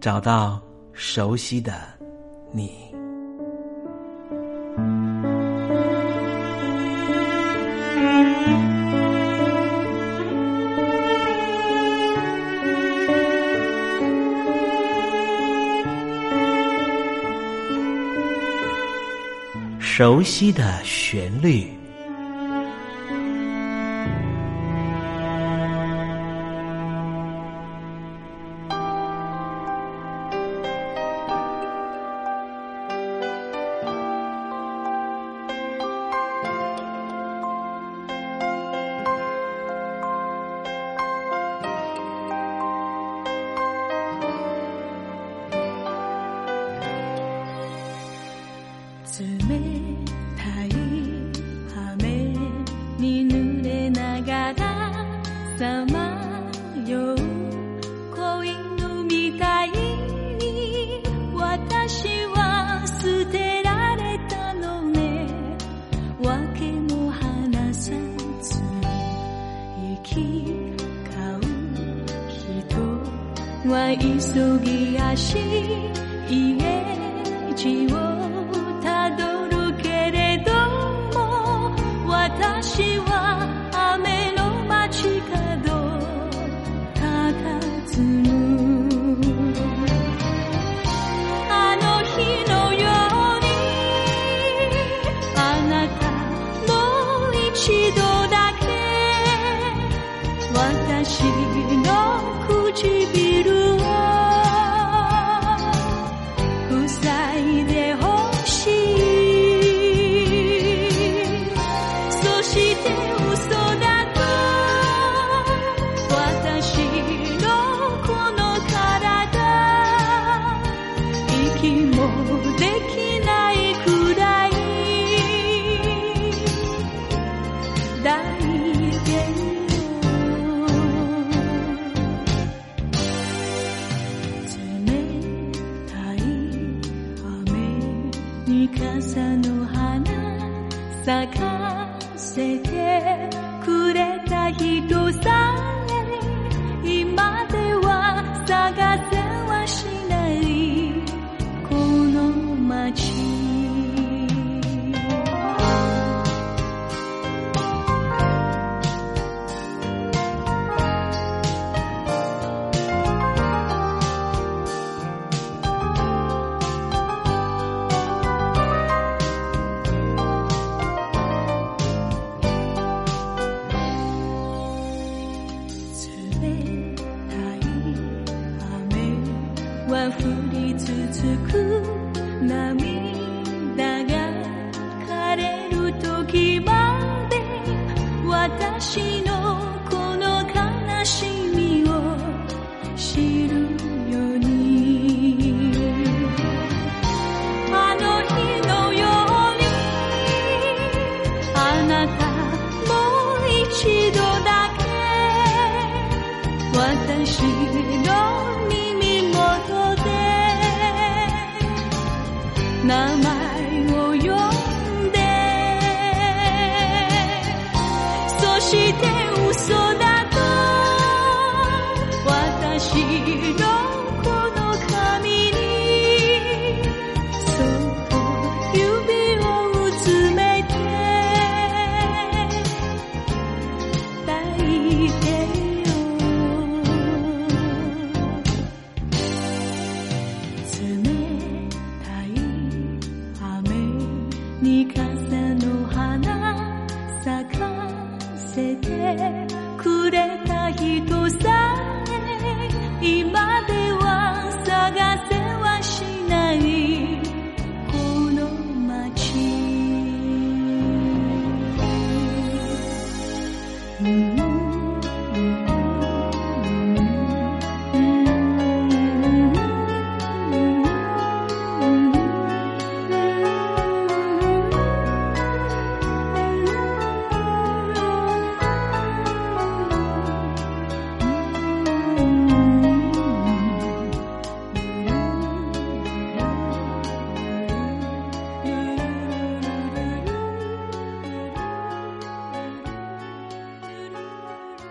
找到熟悉的你，熟悉的旋律。さまよう恋のみたいに私は捨てられたのね。訳も話さず行き交う人。は急ぎ足 بعيدة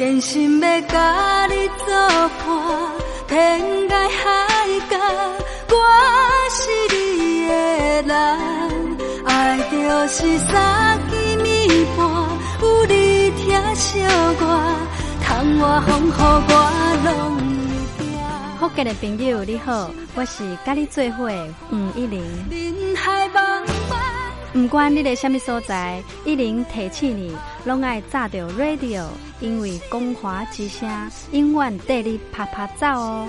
真心要甲你作伴，天涯海角，我是你的人。爱就是三更暝半，有你疼惜我，窗外风雨我拢会惊。福建的朋友你好，我是甲你做伙的黄一玲。唔。管你在什么所在，一零提起你，拢爱炸着 radio，因为光华之声永远带你啪啪走哦。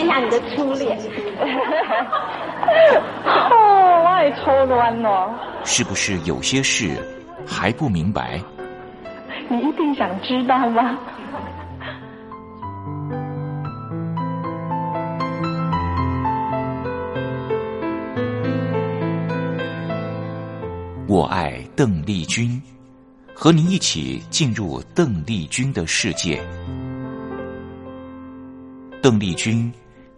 一下你的初恋。哦，我也初恋哦。是不是有些事还不明白？你一定想知道吗？我爱邓丽君，和您一起进入邓丽君的世界。邓丽君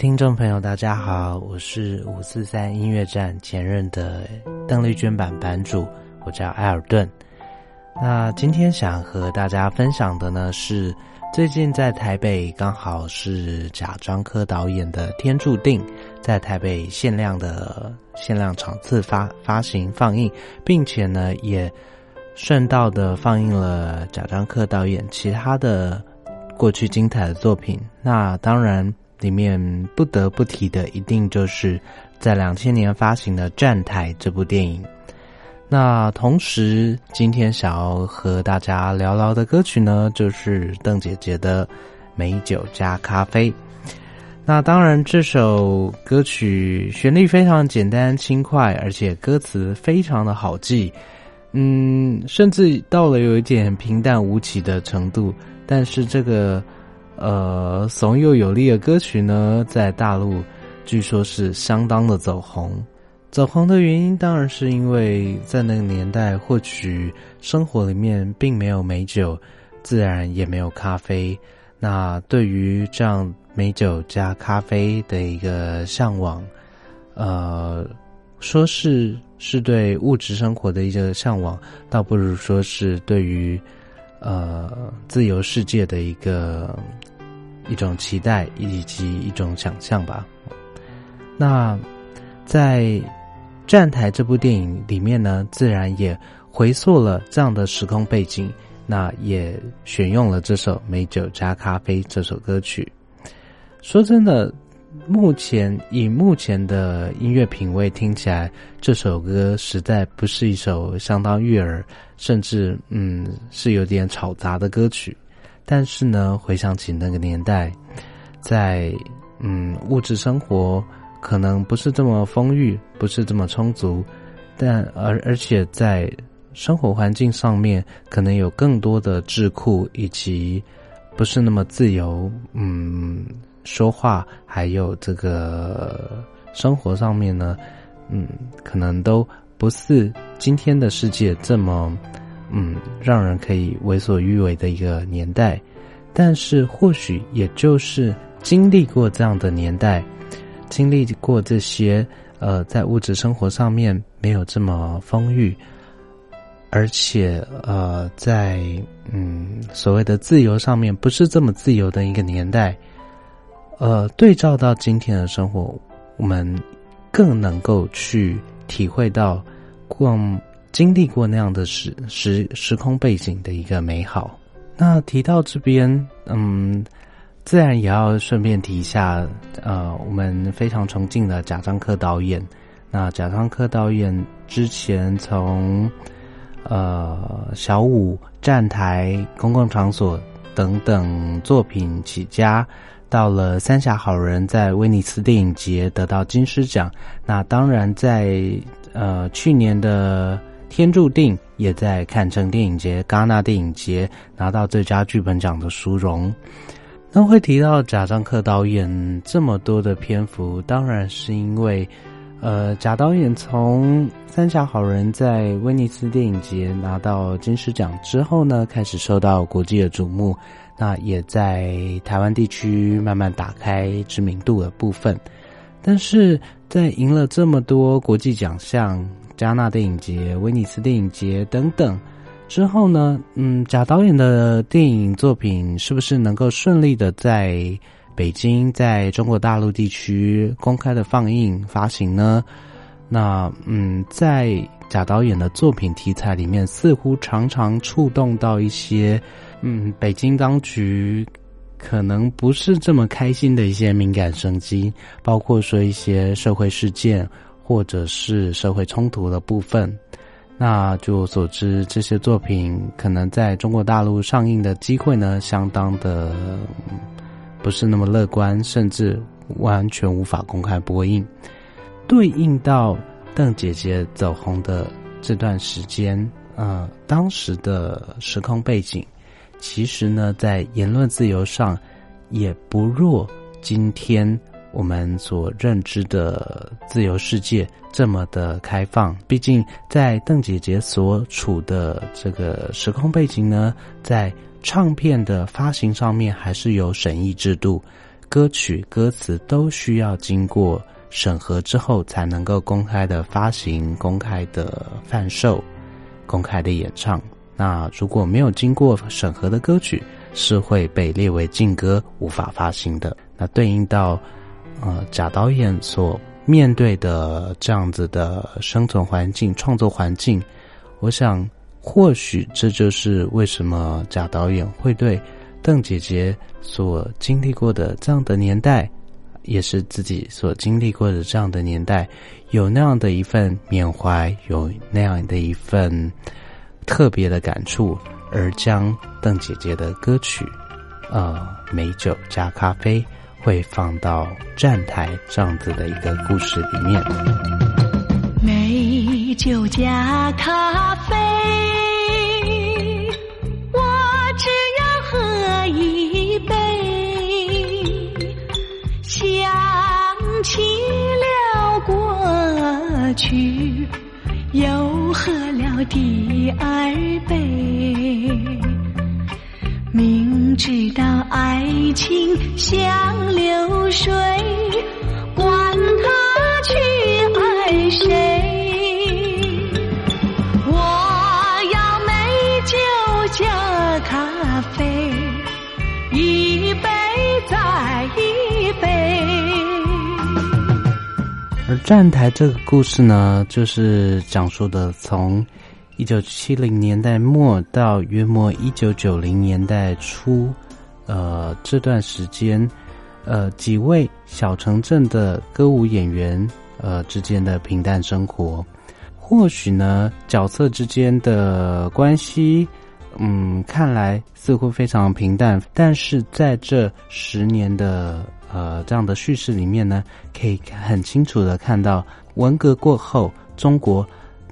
听众朋友，大家好，我是五四三音乐站前任的邓丽君版版主，我叫埃尔顿。那今天想和大家分享的呢，是最近在台北刚好是贾樟柯导演的《天注定》在台北限量的限量场次发发行放映，并且呢也顺道的放映了贾樟柯导演其他的过去精彩的作品。那当然。里面不得不提的，一定就是在两千年发行的《站台》这部电影。那同时，今天想要和大家聊聊的歌曲呢，就是邓姐姐的《美酒加咖啡》。那当然，这首歌曲旋律非常简单轻快，而且歌词非常的好记，嗯，甚至到了有一点平淡无奇的程度。但是这个。呃，怂又有力的歌曲呢，在大陆据说是相当的走红。走红的原因当然是因为在那个年代，或许生活里面并没有美酒，自然也没有咖啡。那对于这样美酒加咖啡的一个向往，呃，说是是对物质生活的一个向往，倒不如说是对于呃自由世界的一个一种期待以及一种想象吧。那在《站台》这部电影里面呢，自然也回溯了这样的时空背景，那也选用了这首《美酒加咖啡》这首歌曲。说真的。目前以目前的音乐品味听起来，这首歌实在不是一首相当悦耳，甚至嗯是有点吵杂的歌曲。但是呢，回想起那个年代，在嗯物质生活可能不是这么丰裕，不是这么充足，但而而且在生活环境上面可能有更多的智库以及不是那么自由，嗯。说话还有这个生活上面呢，嗯，可能都不是今天的世界这么，嗯，让人可以为所欲为的一个年代。但是或许也就是经历过这样的年代，经历过这些呃，在物质生活上面没有这么丰裕，而且呃，在嗯所谓的自由上面不是这么自由的一个年代。呃，对照到今天的生活，我们更能够去体会到，过经历过那样的时时时空背景的一个美好。那提到这边，嗯，自然也要顺便提一下，呃，我们非常崇敬的贾樟柯导演。那贾樟柯导演之前从呃小五站台、公共场所等等作品起家。到了《三峡好人》在威尼斯电影节得到金狮奖，那当然在呃去年的《天注定》也在坎城电影节、戛纳电影节拿到最佳剧本奖的殊荣。那会提到贾樟柯导演这么多的篇幅，当然是因为呃贾导演从《三峡好人》在威尼斯电影节拿到金狮奖之后呢，开始受到国际的瞩目。那也在台湾地区慢慢打开知名度的部分，但是在赢了这么多国际奖项，加纳电影节、威尼斯电影节等等之后呢，嗯，贾导演的电影作品是不是能够顺利的在北京、在中国大陆地区公开的放映发行呢？那嗯，在贾导演的作品题材里面，似乎常常触动到一些。嗯，北京当局可能不是这么开心的一些敏感生机，包括说一些社会事件或者是社会冲突的部分。那据我所知，这些作品可能在中国大陆上映的机会呢，相当的不是那么乐观，甚至完全无法公开播映。对应到邓姐姐走红的这段时间，呃，当时的时空背景。其实呢，在言论自由上，也不弱今天我们所认知的自由世界这么的开放。毕竟，在邓姐姐所处的这个时空背景呢，在唱片的发行上面还是有审议制度，歌曲歌词都需要经过审核之后才能够公开的发行、公开的贩售、公开的演唱。那如果没有经过审核的歌曲，是会被列为禁歌，无法发行的。那对应到，呃，贾导演所面对的这样子的生存环境、创作环境，我想，或许这就是为什么贾导演会对邓姐姐所经历过的这样的年代，也是自己所经历过的这样的年代，有那样的一份缅怀，有那样的一份。特别的感触，而将邓姐姐的歌曲，呃，美酒加咖啡，会放到站台这样子的一个故事里面。美酒加咖啡，我只要喝一杯，想起了过去，又喝了第二杯。明知道爱情像流水，管他去爱谁。我要美酒加咖啡，一杯再一杯。而站台这个故事呢，就是讲述的从一九七零年代末到约莫一九九零年代初，呃，这段时间，呃，几位小城镇的歌舞演员，呃之间的平淡生活。或许呢，角色之间的关系，嗯，看来似乎非常平淡，但是在这十年的呃这样的叙事里面呢，可以很清楚的看到，文革过后，中国。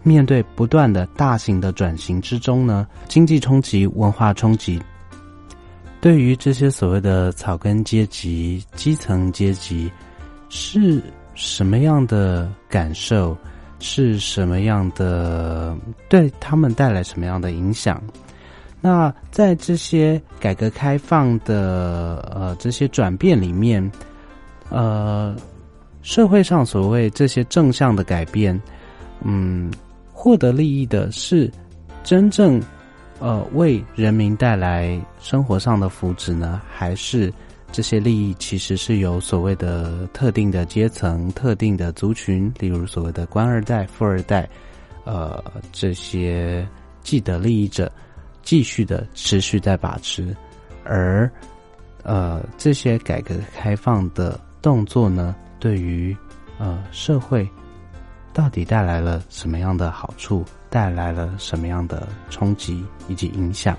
面对不断的大型的转型之中呢，经济冲击、文化冲击，对于这些所谓的草根阶级、基层阶级，是什么样的感受？是什么样的对他们带来什么样的影响？那在这些改革开放的呃这些转变里面，呃，社会上所谓这些正向的改变，嗯。获得利益的是真正呃为人民带来生活上的福祉呢，还是这些利益其实是由所谓的特定的阶层、特定的族群，例如所谓的官二代、富二代，呃这些既得利益者继续的持续在把持，而呃这些改革开放的动作呢，对于呃社会。到底带来了什么样的好处？带来了什么样的冲击以及影响？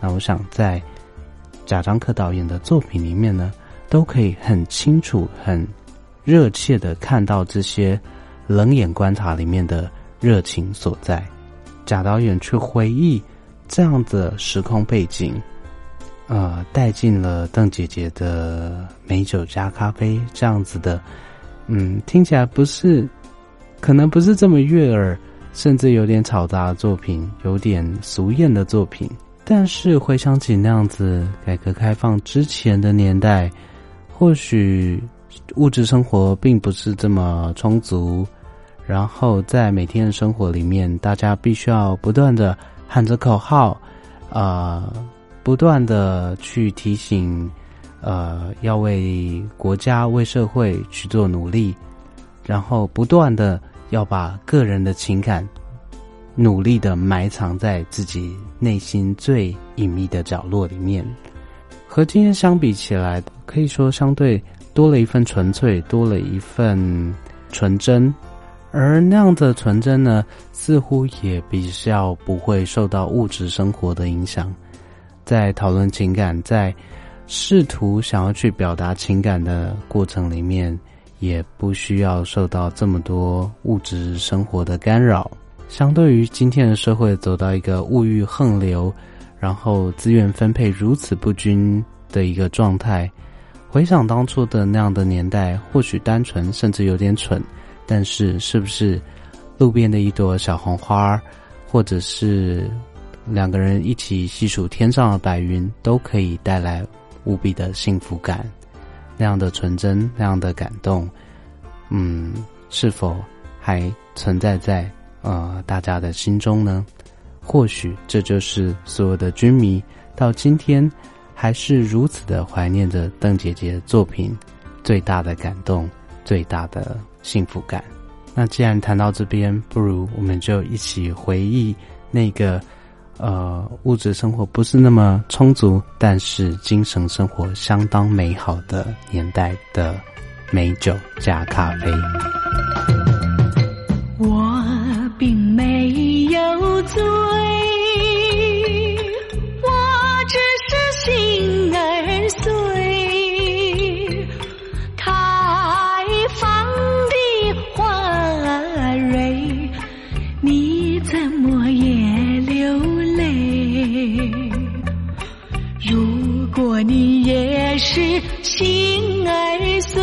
那我想在贾樟柯导演的作品里面呢，都可以很清楚、很热切的看到这些冷眼观察里面的热情所在。贾导演去回忆这样的时空背景，呃，带进了邓姐姐的美酒加咖啡这样子的，嗯，听起来不是。可能不是这么悦耳，甚至有点嘈杂的作品，有点俗艳的作品。但是回想起那样子改革开放之前的年代，或许物质生活并不是这么充足。然后在每天的生活里面，大家必须要不断的喊着口号，呃，不断的去提醒，呃，要为国家、为社会去做努力，然后不断的。要把个人的情感努力的埋藏在自己内心最隐秘的角落里面，和今天相比起来，可以说相对多了一份纯粹，多了一份纯真。而那样的纯真呢，似乎也比较不会受到物质生活的影响。在讨论情感，在试图想要去表达情感的过程里面。也不需要受到这么多物质生活的干扰。相对于今天的社会走到一个物欲横流，然后资源分配如此不均的一个状态，回想当初的那样的年代，或许单纯甚至有点蠢，但是是不是路边的一朵小红花，或者是两个人一起细数天上的白云，都可以带来无比的幸福感？那样的纯真，那样的感动，嗯，是否还存在在呃大家的心中呢？或许这就是所有的军迷到今天还是如此的怀念着邓姐姐作品最大的感动，最大的幸福感。那既然谈到这边，不如我们就一起回忆那个。呃，物质生活不是那么充足，但是精神生活相当美好的年代的美酒加咖啡。你也是心儿碎，